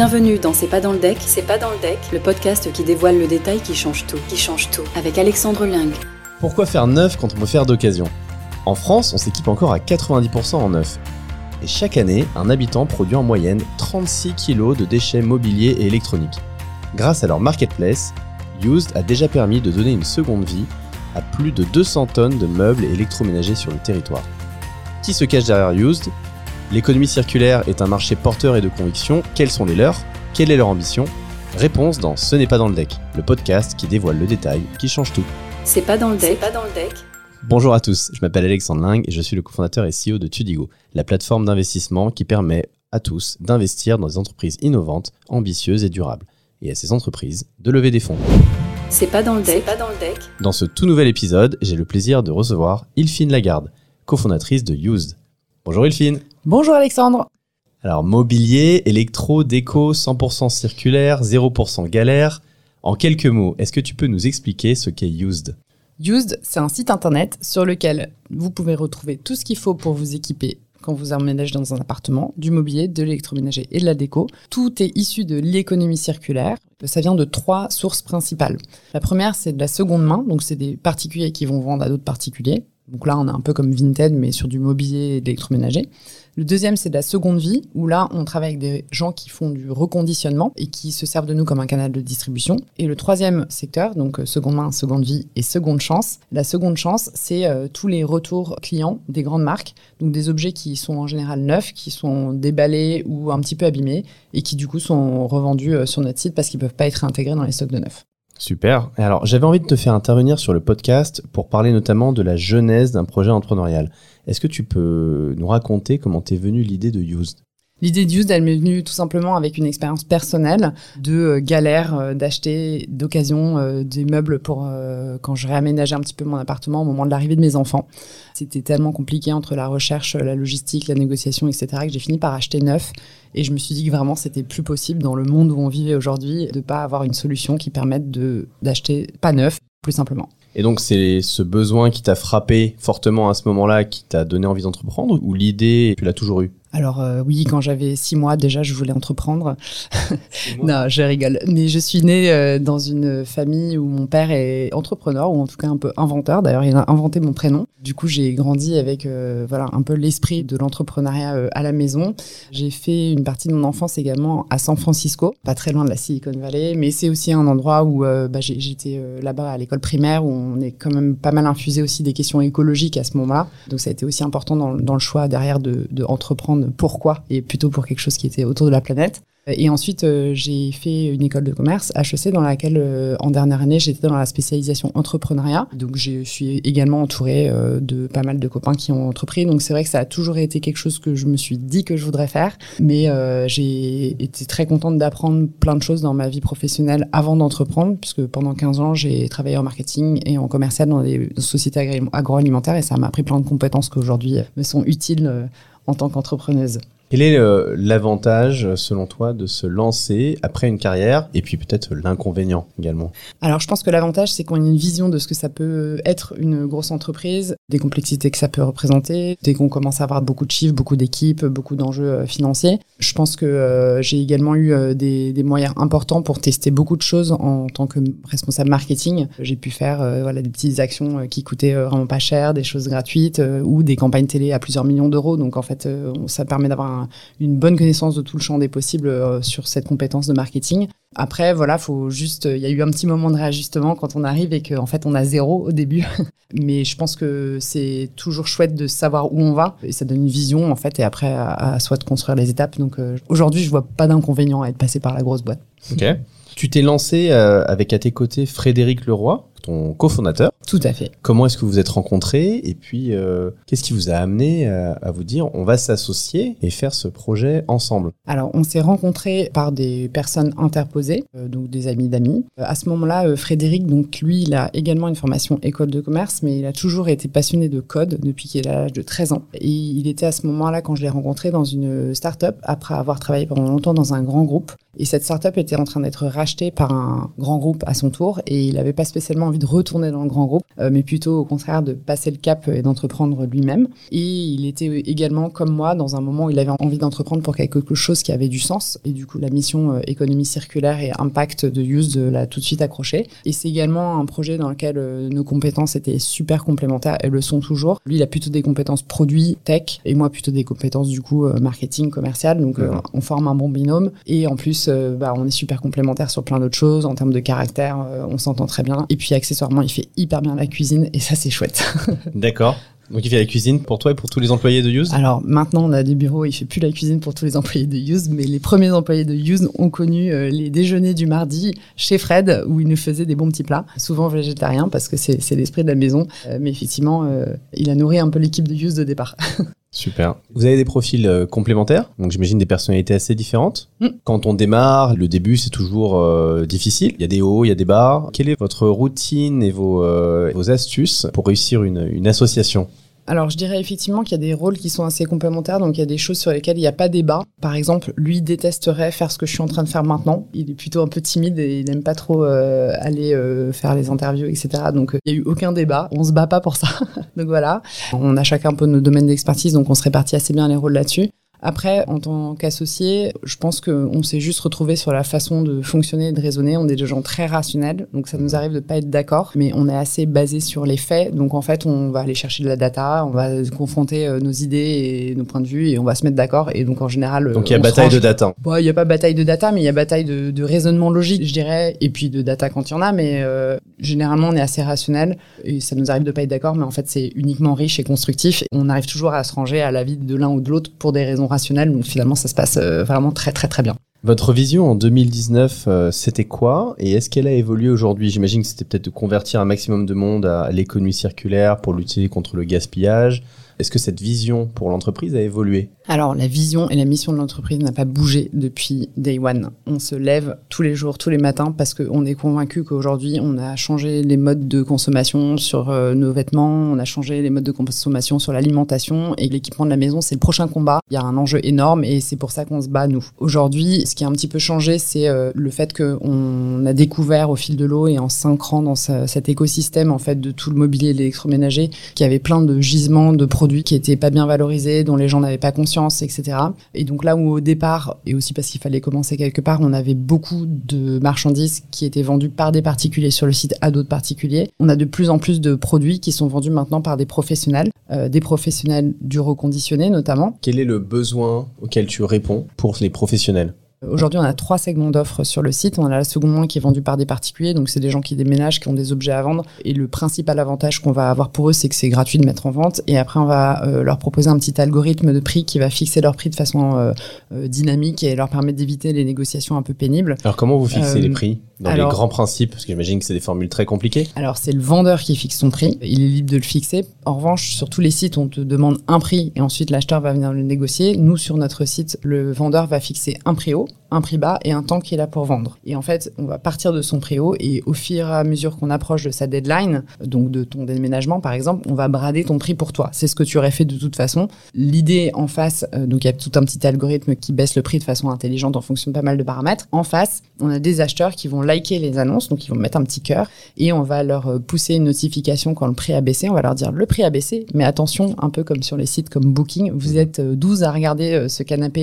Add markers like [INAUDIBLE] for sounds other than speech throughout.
Bienvenue dans C'est pas dans le deck, c'est pas dans le deck, le podcast qui dévoile le détail qui change tout, qui change tout, avec Alexandre Ling. Pourquoi faire neuf quand on peut faire d'occasion? En France, on s'équipe encore à 90% en neuf. Et chaque année, un habitant produit en moyenne 36 kg de déchets mobiliers et électroniques. Grâce à leur marketplace, Used a déjà permis de donner une seconde vie à plus de 200 tonnes de meubles et électroménagers sur le territoire. Qui se cache derrière Used? L'économie circulaire est un marché porteur et de conviction. Quels sont les leurs? Quelle est leur ambition? Réponse dans Ce n'est pas dans le deck, le podcast qui dévoile le détail qui change tout. C'est pas dans le deck, pas dans le deck. Bonjour à tous, je m'appelle Alexandre Ling et je suis le cofondateur et CEO de Tudigo, la plateforme d'investissement qui permet à tous d'investir dans des entreprises innovantes, ambitieuses et durables, et à ces entreprises de lever des fonds. C'est pas dans le deck, pas dans le deck. Dans ce tout nouvel épisode, j'ai le plaisir de recevoir Ilfine Lagarde, cofondatrice de Used. Bonjour Ilfine. Bonjour Alexandre. Alors mobilier, électro, déco, 100% circulaire, 0% galère. En quelques mots, est-ce que tu peux nous expliquer ce qu'est Used Used, c'est un site internet sur lequel vous pouvez retrouver tout ce qu'il faut pour vous équiper quand vous emménagez dans un appartement, du mobilier, de l'électroménager et de la déco. Tout est issu de l'économie circulaire. Ça vient de trois sources principales. La première, c'est de la seconde main, donc c'est des particuliers qui vont vendre à d'autres particuliers. Donc là, on est un peu comme Vinted, mais sur du mobilier et de l'électroménager. Le deuxième, c'est de la seconde vie, où là, on travaille avec des gens qui font du reconditionnement et qui se servent de nous comme un canal de distribution. Et le troisième secteur, donc euh, seconde main, seconde vie et seconde chance. La seconde chance, c'est euh, tous les retours clients des grandes marques, donc des objets qui sont en général neufs, qui sont déballés ou un petit peu abîmés et qui du coup sont revendus euh, sur notre site parce qu'ils peuvent pas être intégrés dans les stocks de neufs. Super. Alors, j'avais envie de te faire intervenir sur le podcast pour parler notamment de la genèse d'un projet entrepreneurial. Est-ce que tu peux nous raconter comment t'es venue l'idée de Used L'idée de Used, elle m'est venue tout simplement avec une expérience personnelle de euh, galère euh, d'acheter d'occasion euh, des meubles pour quand je réaménageais un petit peu mon appartement au moment de l'arrivée de mes enfants. C'était tellement compliqué entre la recherche, la logistique, la négociation, etc. que j'ai fini par acheter neuf. Et je me suis dit que vraiment c'était plus possible dans le monde où on vivait aujourd'hui de pas avoir une solution qui permette d'acheter pas neuf, plus simplement. Et donc c'est ce besoin qui t'a frappé fortement à ce moment-là qui t'a donné envie d'entreprendre ou l'idée tu l'as toujours eu alors euh, oui, quand j'avais six mois déjà, je voulais entreprendre. [LAUGHS] non, je rigole. Mais je suis née euh, dans une famille où mon père est entrepreneur ou en tout cas un peu inventeur. D'ailleurs, il a inventé mon prénom. Du coup, j'ai grandi avec euh, voilà un peu l'esprit de l'entrepreneuriat à la maison. J'ai fait une partie de mon enfance également à San Francisco, pas très loin de la Silicon Valley, mais c'est aussi un endroit où bah, j'étais là-bas à l'école primaire où on est quand même pas mal infusé aussi des questions écologiques à ce moment-là. Donc ça a été aussi important dans, dans le choix derrière de, de entreprendre pourquoi et plutôt pour quelque chose qui était autour de la planète. Et ensuite, euh, j'ai fait une école de commerce, HEC, dans laquelle, euh, en dernière année, j'étais dans la spécialisation entrepreneuriat. Donc, je suis également entourée euh, de pas mal de copains qui ont entrepris. Donc, c'est vrai que ça a toujours été quelque chose que je me suis dit que je voudrais faire. Mais j'ai été très contente d'apprendre plein de choses dans ma vie professionnelle avant d'entreprendre, puisque pendant 15 ans, j'ai travaillé en marketing et en commercial dans des sociétés agroalimentaires. Et ça m'a appris plein de compétences qui aujourd'hui me sont utiles en tant qu'entrepreneuse. Quel est euh, l'avantage, selon toi, de se lancer après une carrière et puis peut-être l'inconvénient également? Alors, je pense que l'avantage, c'est qu'on a une vision de ce que ça peut être une grosse entreprise, des complexités que ça peut représenter, dès qu'on commence à avoir beaucoup de chiffres, beaucoup d'équipes, beaucoup d'enjeux euh, financiers. Je pense que euh, j'ai également eu des, des, moyens importants pour tester beaucoup de choses en tant que responsable marketing. J'ai pu faire voilà, des petites actions qui coûtaient vraiment pas cher, des choses gratuites ou des campagnes télé à plusieurs millions d'euros. Donc, en fait, ça permet d'avoir un une bonne connaissance de tout le champ des possibles euh, sur cette compétence de marketing. Après, voilà, faut juste, il y a eu un petit moment de réajustement quand on arrive et qu'en fait on a zéro au début. [LAUGHS] Mais je pense que c'est toujours chouette de savoir où on va et ça donne une vision en fait et après à, soi de construire les étapes. Donc euh, aujourd'hui, je vois pas d'inconvénient à être passé par la grosse boîte. Ok. Tu t'es lancé euh, avec à tes côtés Frédéric Leroy, ton cofondateur. Tout à fait. Comment est-ce que vous êtes rencontrés et puis euh, qu'est-ce qui vous a amené à, à vous dire on va s'associer et faire ce projet ensemble? Alors on s'est rencontrés par des personnes interposées, euh, donc des amis d'amis. Euh, à ce moment-là, Frédéric, donc lui, il a également une formation école de commerce, mais il a toujours été passionné de code depuis qu'il a l'âge de 13 ans. Et il était à ce moment-là quand je l'ai rencontré dans une start-up après avoir travaillé pendant longtemps dans un grand groupe. Et cette start-up était en train d'être rachetée par un grand groupe à son tour et il n'avait pas spécialement envie de retourner dans le grand groupe, euh, mais plutôt au contraire de passer le cap et d'entreprendre lui-même. Et il était également comme moi dans un moment où il avait envie d'entreprendre pour quelque chose qui avait du sens. Et du coup, la mission euh, économie circulaire et impact de Use l'a tout de suite accroché. Et c'est également un projet dans lequel euh, nos compétences étaient super complémentaires. Elles le sont toujours. Lui, il a plutôt des compétences produits, tech, et moi plutôt des compétences du coup marketing, commercial. Donc, on forme un bon binôme. Et en plus, bah, on est super complémentaires sur plein d'autres choses. En termes de caractère, on s'entend très bien. Et puis, accessoirement, il fait hyper bien la cuisine et ça, c'est chouette. [LAUGHS] D'accord. Donc il fait la cuisine pour toi et pour tous les employés de Use? Alors maintenant on a des bureaux, il fait plus la cuisine pour tous les employés de Use, mais les premiers employés de Use ont connu euh, les déjeuners du mardi chez Fred où il nous faisait des bons petits plats, souvent végétariens parce que c'est l'esprit de la maison, euh, mais effectivement euh, il a nourri un peu l'équipe de Use de départ. [LAUGHS] Super. Vous avez des profils euh, complémentaires, donc j'imagine des personnalités assez différentes. Mm. Quand on démarre, le début c'est toujours euh, difficile. Il y a des hauts, il y a des bas. Quelle est votre routine et vos, euh, vos astuces pour réussir une, une association? Alors, je dirais effectivement qu'il y a des rôles qui sont assez complémentaires, donc il y a des choses sur lesquelles il n'y a pas débat. Par exemple, lui détesterait faire ce que je suis en train de faire maintenant. Il est plutôt un peu timide et il n'aime pas trop euh, aller euh, faire les interviews, etc. Donc, il n'y a eu aucun débat. On se bat pas pour ça. [LAUGHS] donc voilà. On a chacun un peu nos domaines d'expertise, donc on se répartit assez bien les rôles là-dessus. Après, en tant qu'associé, je pense qu'on s'est juste retrouvé sur la façon de fonctionner et de raisonner. On est des gens très rationnels, donc ça nous arrive de pas être d'accord, mais on est assez basé sur les faits. Donc en fait, on va aller chercher de la data, on va confronter euh, nos idées et nos points de vue et on va se mettre d'accord. Et donc en général, donc il y a bataille de data. Bon, il n'y a pas bataille de data, mais il y a bataille de, de, raisonnement logique, je dirais, et puis de data quand il y en a. Mais euh, généralement, on est assez rationnel et ça nous arrive de pas être d'accord, mais en fait, c'est uniquement riche et constructif. On arrive toujours à se ranger à l'avis de l'un ou de l'autre pour des raisons Donc finalement, ça se passe euh, vraiment très très très bien. Votre vision en 2019, euh, c'était quoi Et est-ce qu'elle a évolué aujourd'hui? J'imagine que c'était peut-être de convertir un maximum de monde à l'économie circulaire pour lutter contre le gaspillage. Est-ce que cette vision pour l'entreprise a évolué? Alors, la vision et la mission de l'entreprise n'a pas bougé depuis day one. On se lève tous les jours, tous les matins, parce qu'on est convaincu qu'aujourd'hui, on a changé les modes de consommation sur euh, nos vêtements, on a changé les modes de consommation sur l'alimentation, et l'équipement de la maison, c'est le prochain combat. Il y a un enjeu énorme, et c'est pour ça qu'on se bat, nous. Aujourd'hui, ce qui a un petit peu changé, c'est euh, le fait qu'on a découvert au fil de l'eau et en s'incrant dans cet écosystème, en fait, de tout le mobilier et l'électroménager, qu'il y avait plein de gisements de produits qui étaient pas bien valorisés, dont les gens n'avaient pas conscience, etc. Et donc là où au départ, et aussi parce qu'il fallait commencer quelque part, on avait beaucoup de marchandises qui étaient vendues par des particuliers sur le site à d'autres particuliers. On a de plus en plus de produits qui sont vendus maintenant par des professionnels, euh, des professionnels du reconditionné notamment. Quel est le besoin auquel tu réponds pour les professionnels? Aujourd'hui, on a trois segments d'offres sur le site. On a la seconde main qui est vendue par des particuliers, donc c'est des gens qui déménagent, qui ont des objets à vendre. Et le principal avantage qu'on va avoir pour eux, c'est que c'est gratuit de mettre en vente. Et après, on va euh, leur proposer un petit algorithme de prix qui va fixer leur prix de façon euh, euh, dynamique et leur permettre d'éviter les négociations un peu pénibles. Alors, comment vous fixez les prix? Dans les grands principes Parce que j'imagine que c'est des formules très compliquées. Alors, c'est le vendeur qui fixe son prix. Il est libre de le fixer. En revanche, sur tous les sites, on te demande un prix et ensuite l'acheteur va venir le négocier. Nous, sur notre site, le vendeur va fixer un prix haut un prix bas et un temps qui est là pour vendre. Et en fait, on va partir de son prix haut et au fur et à mesure qu'on approche de sa deadline, donc de ton déménagement par exemple, on va brader ton prix pour toi. C'est ce que tu aurais fait de toute façon. L'idée en face, euh, donc il y a tout un petit algorithme qui baisse le prix de façon intelligente en fonction de pas mal de paramètres. En face, on a des acheteurs qui vont liker les annonces, donc ils vont mettre un petit cœur et on va leur euh, pousser une notification quand le prix a baissé. On va leur dire le prix a baissé, mais attention, un peu comme sur les sites comme Booking, vous êtes 12 euh, à regarder ce canapé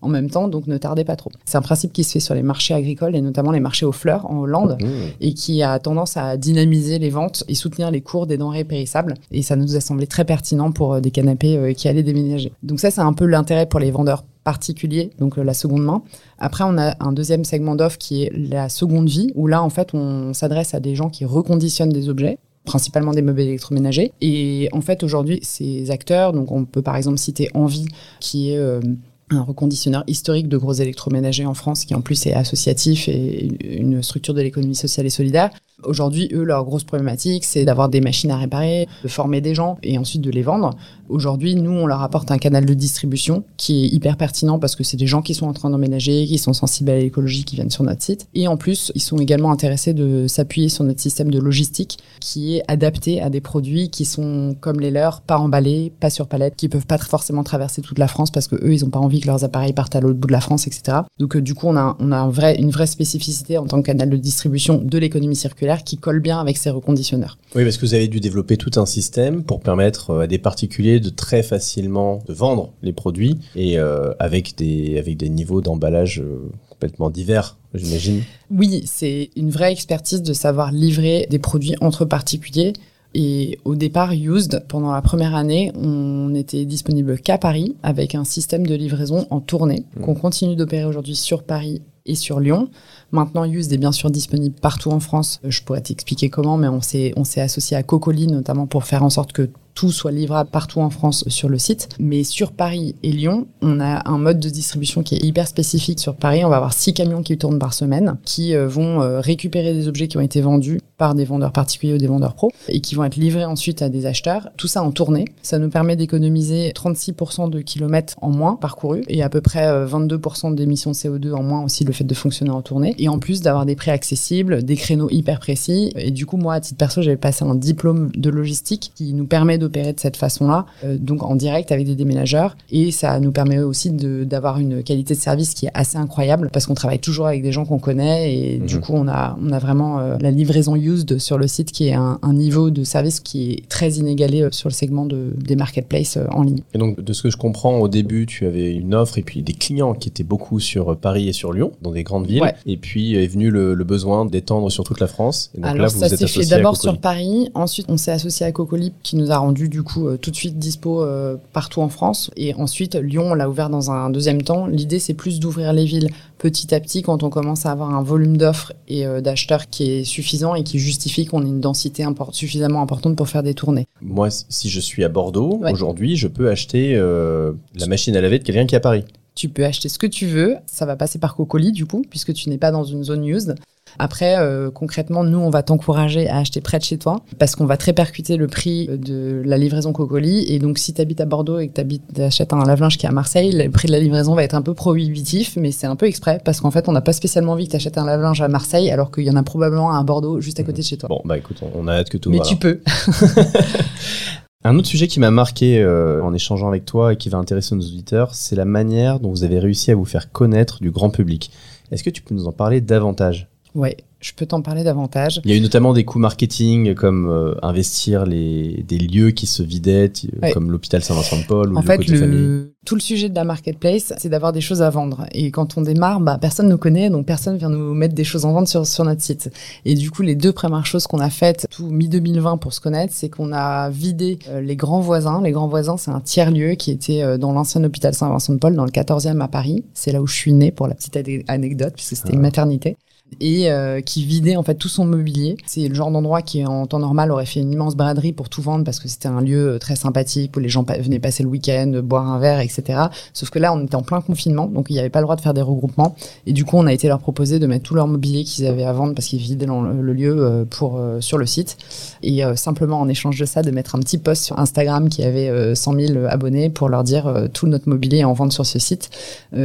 en même temps, donc ne tardez pas trop. C'est un principe qui se fait sur les marchés agricoles et notamment les marchés aux fleurs en Hollande mmh. et qui a tendance à dynamiser les ventes et soutenir les cours des denrées périssables. Et ça nous a semblé très pertinent pour euh, des canapés euh, qui allaient déménager. Donc ça, c'est un peu l'intérêt pour les vendeurs particuliers, donc euh, la seconde main. Après, on a un deuxième segment d'offre qui est la seconde vie, où là, en fait, on s'adresse à des gens qui reconditionnent des objets principalement des meubles électroménagers. Et en fait, aujourd'hui, ces acteurs, donc on peut par exemple citer Envie, qui est un reconditionneur historique de gros électroménagers en France qui en plus est associatif et une structure de l'économie sociale et solidaire. Aujourd'hui, eux, leur grosse problématique, c'est d'avoir des machines à réparer, de former des gens et ensuite de les vendre. Aujourd'hui, nous, on leur apporte un canal de distribution qui est hyper pertinent parce que c'est des gens qui sont en train d'emménager, qui sont sensibles à l'écologie, qui viennent sur notre site. Et en plus, ils sont également intéressés de s'appuyer sur notre système de logistique qui est adapté à des produits qui sont comme les leurs, pas emballés, pas sur palette, qui peuvent pas forcément traverser toute la France parce que eux, ils ont pas envie que leurs appareils partent à l'autre bout de la France, etc. Donc, euh, du coup, on a, a une vraie spécificité en tant que canal de distribution de l'économie circulaire qui colle bien avec ces reconditionneurs. Oui, parce que vous avez dû développer tout un système pour permettre euh, à des particuliers de très facilement de vendre les produits et euh, avec des avec des niveaux d'emballage euh, complètement divers, j'imagine. Oui, c'est une vraie expertise de savoir livrer des produits entre particuliers. Et au départ, Used, pendant la première année, on était disponible qu'à Paris avec un système de livraison en tournée Mmh. qu'on continue d'opérer aujourd'hui sur Paris et sur Lyon. Maintenant, Used est bien sûr disponible partout en France. Je pourrais t'expliquer comment, mais on s'est associé à Cocoli notamment pour faire en sorte que soit livrable partout en France sur le site. Mais sur Paris et Lyon, on a un mode de distribution qui est hyper spécifique. Sur Paris, on va avoir six camions qui tournent par semaine, qui euh, vont euh, récupérer des objets qui ont été vendus par des vendeurs particuliers ou des vendeurs pros, et qui vont être livrés ensuite à des acheteurs. Tout ça en tournée. Ça nous permet d'économiser 36% de kilomètres en moins parcourus, et à peu près euh, 22% d'émissions de CO2 en moins aussi le fait de fonctionner en tournée. Et en plus d'avoir des prix accessibles, des créneaux hyper précis. Et du coup, moi, à titre perso, j'avais passé un diplôme de logistique qui nous permet de cette façon-là, euh, donc en direct avec des déménageurs. Et ça nous permet aussi d'avoir une qualité de service qui est assez incroyable parce qu'on travaille toujours avec des gens qu'on connaît et du Mhm. coup, on a, on a vraiment euh, la livraison used sur le site qui est un, un niveau de service qui est très inégalé euh, sur le segment de, des marketplaces en ligne. Et donc, de ce que je comprends, au début, tu avais une offre et puis des clients qui étaient beaucoup sur Paris et sur Lyon, dans des grandes villes. Ouais. Et puis est venu le, le besoin d'étendre sur toute la France. Et donc Alors là, vous ça s'est fait d'abord sur Paris, ensuite on s'est associé à Cocolip qui nous a rendu du coup euh, tout de suite dispo euh, partout en France et ensuite Lyon on l'a ouvert dans un deuxième temps. L'idée c'est plus d'ouvrir les villes petit à petit quand on commence à avoir un volume d'offres et euh, d'acheteurs qui est suffisant et qui justifie qu'on ait une densité suffisamment importante pour faire des tournées. Moi, si je suis à Bordeaux, Ouais. aujourd'hui, je peux acheter la machine à laver de quelqu'un qui est à Paris. Tu peux acheter ce que tu veux, ça va passer par Cocoli du coup puisque tu n'es pas dans une zone used. Après, euh, concrètement, nous, on va t'encourager à acheter près de chez toi parce qu'on va très percuter le prix de la livraison Cocoli. Et donc, si tu habites à Bordeaux et que tu achètes un lave-linge qui est à Marseille, le prix de la livraison va être un peu prohibitif, mais c'est un peu exprès parce qu'en fait, on n'a pas spécialement envie que tu achètes un lave-linge à Marseille alors qu'il y en a probablement un à Bordeaux juste à côté de chez toi. Bon, bah écoute, on, a hâte que tout mais tu peux. [LAUGHS] Un autre sujet qui m'a marqué euh, en échangeant avec toi et qui va intéresser nos auditeurs, c'est la manière dont vous avez réussi à vous faire connaître du grand public. Est-ce que tu peux nous en parler davantage? Ouais, je peux t'en parler davantage. Il y a eu notamment des coûts marketing comme euh, investir les, des lieux qui se vidaient, Ouais. comme l'hôpital Saint-Vincent-de-Paul ou En le fait, le... tout le sujet de la marketplace, c'est d'avoir des choses à vendre. Et quand on démarre, bah, personne ne nous connaît, donc personne vient nous mettre des choses en vente sur, sur notre site. Et du coup, les deux premières choses qu'on a faites, tout mi-2020 pour se connaître, c'est qu'on a vidé euh, les grands voisins. Les grands voisins, c'est un tiers-lieu qui était euh, dans l'ancien hôpital Saint-Vincent-de-Paul, dans le 14e à Paris. C'est là où je suis née, pour la petite ane- anecdote, puisque c'était une Ah. maternité et euh, qui vidait en fait tout son mobilier. C'est le genre d'endroit qui en temps normal aurait fait une immense braderie pour tout vendre parce que c'était un lieu euh, très sympathique où les gens venaient passer le week-end, boire un verre, etc. Sauf que là, on était en plein confinement, donc il n'y avait pas le droit de faire des regroupements. Et du coup, on a été leur proposer de mettre tout leur mobilier qu'ils avaient à vendre parce qu'ils vidaient le, lieu euh, pour euh, sur le site. Et euh, simplement en échange de ça, de mettre un petit post sur Instagram qui avait euh, 100 000 abonnés pour leur dire tout notre mobilier en vente sur ce site.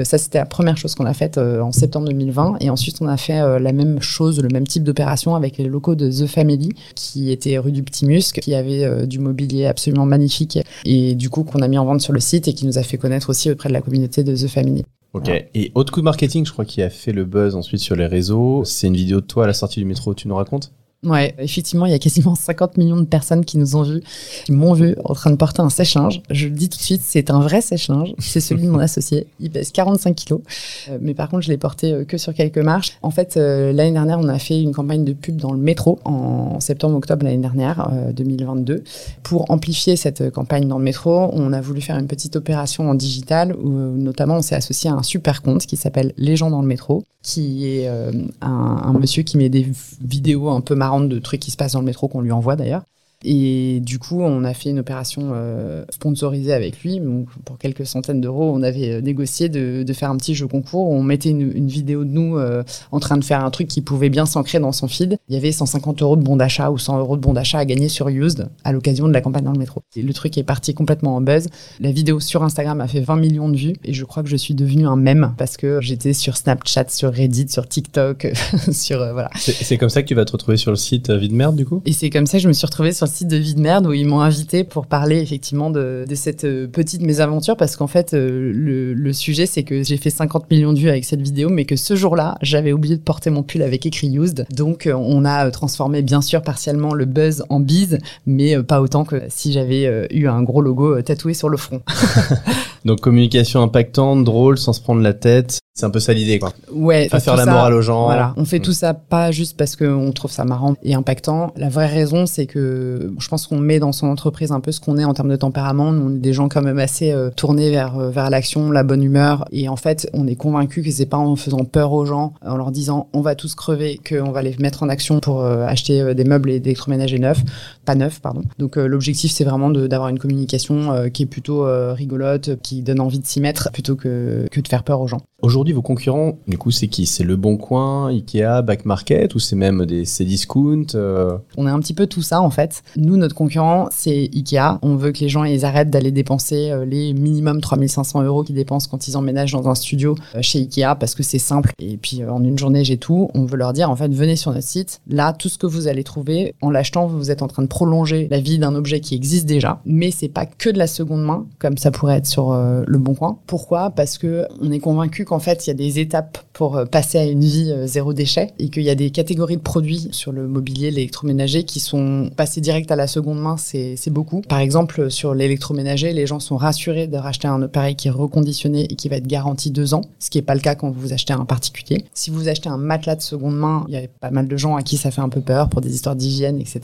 Ça, c'était la première chose qu'on a faite en septembre 2020. Et ensuite, on a fait la même chose, le même type d'opération avec les locaux de The Family, qui était rue du Petit Musc, qui avait euh, du mobilier absolument magnifique. Et du coup, qu'on a mis en vente sur le site et qui nous a fait connaître aussi auprès de la communauté de The Family. Ok. Et autre coup de marketing, je crois, qui a fait le buzz ensuite sur les réseaux, c'est une vidéo de toi à la sortie du métro. Tu nous racontes? Ouais, effectivement, il y a quasiment [LAUGHS] 50 millions de personnes qui nous ont vus, qui m'ont vu en train de porter un sèche-linge. Je le dis tout de suite, c'est un vrai sèche-linge. C'est celui de mon [LAUGHS] associé. Il pèse 45 kilos. Euh, mais par contre, je l'ai porté euh, que sur quelques marches. En fait, euh, l'année dernière, on a fait une campagne de pub dans le métro en septembre-octobre l'année dernière, euh, 2022. Pour amplifier cette campagne dans le métro, on a voulu faire une petite opération en digital où notamment on s'est associé à un super compte qui s'appelle Les gens dans le métro, qui est un, un monsieur qui met des vidéos un peu marrantes de trucs qui se passent dans le métro qu'on lui envoie d'ailleurs. Et du coup, on a fait une opération euh, sponsorisée avec lui. Donc, pour quelques centaines d'euros, on avait euh, négocié de, de faire un petit jeu concours. On mettait une, une vidéo de nous euh, en train de faire un truc qui pouvait bien s'ancrer dans son feed. Il y avait 150 euros de bon d'achat ou 100 euros de bon d'achat à gagner sur Used à l'occasion de la campagne dans le métro. Et le truc est parti complètement en buzz. La vidéo sur Instagram a fait 20 millions de vues et je crois que je suis devenue un mème parce que j'étais sur Snapchat, sur Reddit, sur TikTok, [LAUGHS] sur euh, voilà. C'est comme ça que tu vas te retrouver sur le site euh, Vie de merde, du coup? Et c'est comme ça que je me suis retrouvée sur le de vie de merde où ils m'ont invité pour parler effectivement de, cette euh, petite mésaventure parce qu'en fait, euh, le, le, sujet, c'est que j'ai fait 50 millions de vues avec cette vidéo, mais que ce jour-là, j'avais oublié de porter mon pull avec écrit used. Donc, on a transformé bien sûr partiellement le buzz en bise, mais pas autant que si j'avais eu un gros logo tatoué sur le front. [LAUGHS] Donc communication impactante, drôle, sans se prendre la tête. C'est un peu ça l'idée, quoi. Ouais. Pas faire la morale aux gens. Voilà. On fait mm. tout ça pas juste parce qu'on trouve ça marrant et impactant. La vraie raison, c'est que je pense qu'on met dans son entreprise un peu ce qu'on est en termes de tempérament. on est des gens quand même assez euh, tournés vers, euh, vers l'action, la bonne humeur. Et en fait, on est convaincu que c'est pas en faisant peur aux gens, en leur disant on va tous crever, qu'on va les mettre en action pour euh, acheter des meubles et des électroménagers neufs. Pas neufs, pardon. Donc l'objectif, c'est vraiment d'avoir une communication qui est plutôt rigolote, qui donne envie de s'y mettre plutôt que, que de faire peur aux gens. Aujourd'hui, vos concurrents, du coup, c'est qui? C'est Le Bon Coin, Ikea, Back Market ou c'est même des Cdiscount euh? On est un petit peu tout ça en fait. Nous, notre concurrent, c'est Ikea. On veut que les gens ils arrêtent d'aller dépenser euh, les minimum 3500 euros qu'ils dépensent quand ils emménagent dans un studio euh, chez Ikea parce que c'est simple. Et puis en une journée, j'ai tout. On veut leur dire en fait, venez sur notre site. Là, tout ce que vous allez trouver en l'achetant, vous êtes en train de prolonger la vie d'un objet qui existe déjà. Mais c'est pas que de la seconde main comme ça pourrait être sur Le Bon Coin. Pourquoi? Parce que on est convaincu qu'en fait, il y a des étapes pour euh, passer à une vie euh, zéro déchet et qu'il y a des catégories de produits sur le mobilier, l'électroménager qui sont passés direct à la seconde main, c'est beaucoup. Par exemple, sur l'électroménager, les gens sont rassurés de racheter un appareil qui est reconditionné et qui va être garanti deux ans, ce qui n'est pas le cas quand vous achetez un particulier. Si vous achetez un matelas de seconde main, il y a pas mal de gens à qui ça fait un peu peur pour des histoires d'hygiène, etc.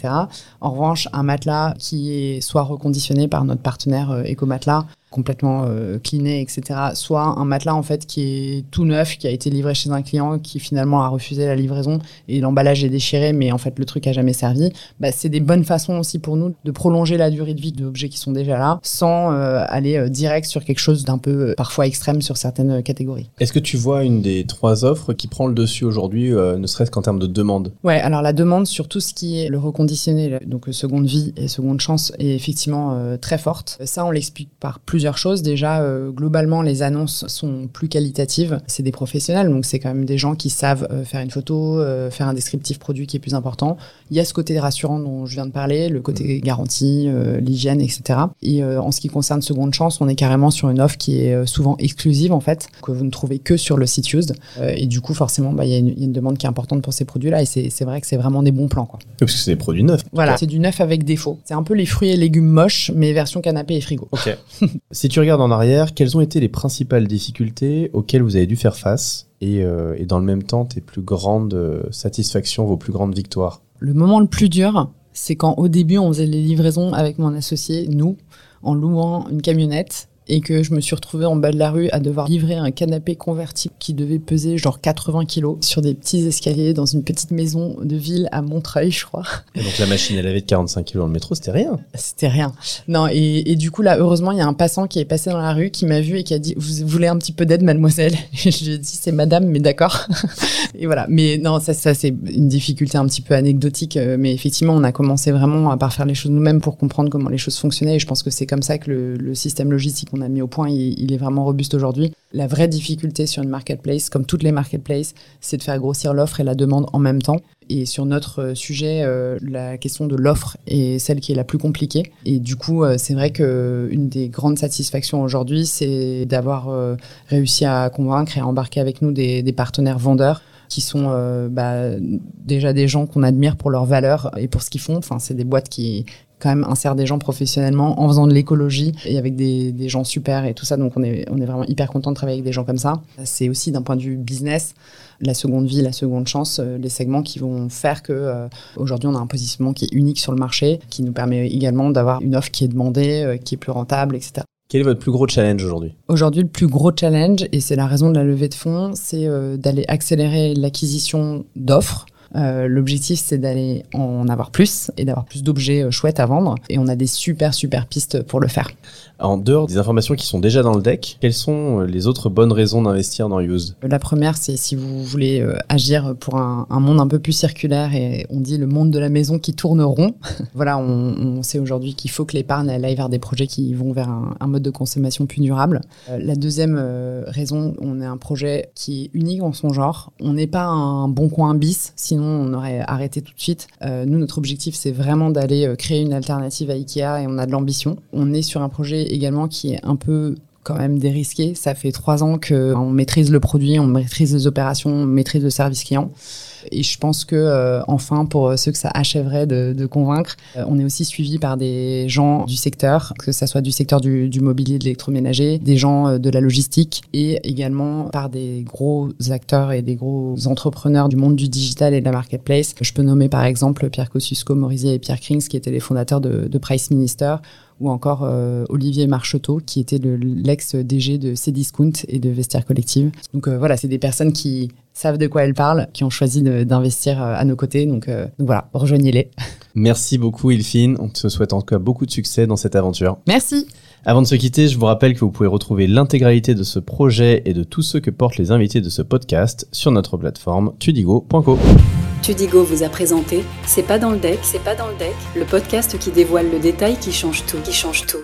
En revanche, un matelas qui est soit reconditionné par notre partenaire euh, Ecomatelas, complètement euh, cliné, etc. Soit un matelas en fait qui est tout neuf, qui a été livré chez un client, qui finalement a refusé la livraison et l'emballage est déchiré, mais en fait le truc a jamais servi. Bah, c'est des bonnes façons aussi pour nous de prolonger la durée de vie d'objets qui sont déjà là, sans euh, aller euh, direct sur quelque chose d'un peu euh, parfois extrême sur certaines catégories. Est-ce que tu vois une des trois offres qui prend le dessus aujourd'hui, ne serait-ce qu'en termes de demande? Ouais, alors la demande sur tout ce qui est le reconditionné, donc seconde vie et seconde chance, est effectivement très forte. Ça, on l'explique par plus plusieurs choses. Déjà, euh, globalement, les annonces sont plus qualitatives. C'est des professionnels, donc c'est quand même des gens qui savent euh, faire une photo, euh, faire un descriptif produit qui est plus important. Il y a ce côté rassurant dont je viens de parler, le côté mmh. garantie, l'hygiène, etc. Et en ce qui concerne Seconde Chance, on est carrément sur une offre qui est souvent exclusive, en fait, que vous ne trouvez que sur le site Used. et du coup, forcément, bah, il y, a une demande qui est importante pour ces produits-là. Et c'est vrai que c'est vraiment des bons plans. Quoi. Parce que c'est des produits neufs. Voilà, c'est du neuf avec défaut. C'est un peu les fruits et légumes moches, mais version canapé et frigo. Ok. [LAUGHS] Si tu regardes en arrière, quelles ont été les principales difficultés auxquelles vous avez dû faire face et, euh, dans le même temps tes plus grandes euh, satisfactions, vos plus grandes victoires? Le moment le plus dur, c'est quand au début on faisait les livraisons avec mon associé, nous, en louant une camionnette et que je me suis retrouvée en bas de la rue à devoir livrer un canapé convertible qui devait peser genre 80 kilos sur des petits escaliers dans une petite maison de ville à Montreuil, je crois. Et donc la machine, elle avait de 45 kilos dans le métro, c'était rien. C'était rien. Non, et, du coup là, heureusement, il y a un passant qui est passé dans la rue, qui m'a vu et qui a dit, vous voulez un petit peu d'aide, mademoiselle? Et [LAUGHS] Je lui ai dit, c'est madame, mais d'accord. [LAUGHS] et voilà. Mais non, ça, ça c'est une difficulté un petit peu anecdotique, euh, mais effectivement, on a commencé vraiment à par faire les choses nous-mêmes pour comprendre comment les choses fonctionnaient, et je pense que c'est comme ça que le, le système logistique a mis au point, il, est vraiment robuste aujourd'hui. La vraie difficulté sur une marketplace, comme toutes les marketplaces, c'est de faire grossir l'offre et la demande en même temps. Et sur notre euh, sujet, euh, la question de l'offre est celle qui est la plus compliquée. Et du coup, euh, c'est vrai qu'une des grandes satisfactions aujourd'hui, c'est d'avoir réussi à convaincre et à embarquer avec nous des, partenaires vendeurs qui sont bah, déjà des gens qu'on admire pour leurs valeurs et pour ce qu'ils font. Enfin, c'est des boîtes qui, quand même insère des gens professionnellement en faisant de l'écologie et avec des, des, gens super et tout ça. Donc on est, on est vraiment hyper content de travailler avec des gens comme ça. C'est aussi d'un point de vue business la seconde vie, la seconde chance, euh, les segments qui vont faire que euh, aujourd'hui on a un positionnement qui est unique sur le marché, qui nous permet également d'avoir une offre qui est demandée, euh, qui est plus rentable, etc. Quel est votre plus gros challenge aujourd'hui? Aujourd'hui, le plus gros challenge, et c'est la raison de la levée de fonds, c'est d'aller accélérer l'acquisition d'offres euh, l'objectif, c'est d'aller en avoir plus et d'avoir plus d'objets euh, chouettes à vendre. Et on a des super, super pistes pour le faire. En dehors des informations qui sont déjà dans le deck, quelles sont euh, les autres bonnes raisons d'investir dans Use? La première, c'est si vous voulez agir pour un, monde un peu plus circulaire et on dit le monde de la maison qui tourne rond. [LAUGHS] voilà, on, sait aujourd'hui qu'il faut que l'épargne aille vers des projets qui vont vers un, mode de consommation plus durable. la deuxième raison, on est un projet qui est unique en son genre. On n'est pas un bon coin bis, sinon on aurait arrêté tout de suite. Euh, nous, notre objectif, c'est vraiment d'aller euh, créer une alternative à Ikea et on a de l'ambition. On est sur un projet également qui est un peu quand même dérisqué. Ça fait trois ans qu'on maîtrise le produit, on maîtrise les opérations, on maîtrise le service client. Et je pense que, euh, enfin, pour ceux que ça achèverait de, convaincre, euh, on est aussi suivi par des gens du secteur, que ça soit du secteur du, mobilier, de l'électroménager, des gens euh, de la logistique et également par des gros acteurs et des gros entrepreneurs du monde du digital et de la marketplace. Je peux nommer par exemple Pierre Kosciusko, Morizet et Pierre Krings, qui étaient les fondateurs de, Price Minister, ou encore euh, Olivier Marcheteau, qui était l'ex-DG de Cdiscount et de Vestiaire Collective. Donc euh, voilà, c'est des personnes qui savent de quoi elles parlent, qui ont choisi d'investir euh, à nos côtés. Donc, donc voilà, rejoignez-les. [LAUGHS] Merci beaucoup, Ilfine. On te souhaite en tout cas beaucoup de succès dans cette aventure. Merci. Avant de se quitter, je vous rappelle que vous pouvez retrouver l'intégralité de ce projet et de tous ceux que portent les invités de ce podcast sur notre plateforme tudigo.co. Tudigo vous a présenté C'est pas dans le deck, c'est pas dans le deck, le podcast qui dévoile le détail qui change tout, qui change tout.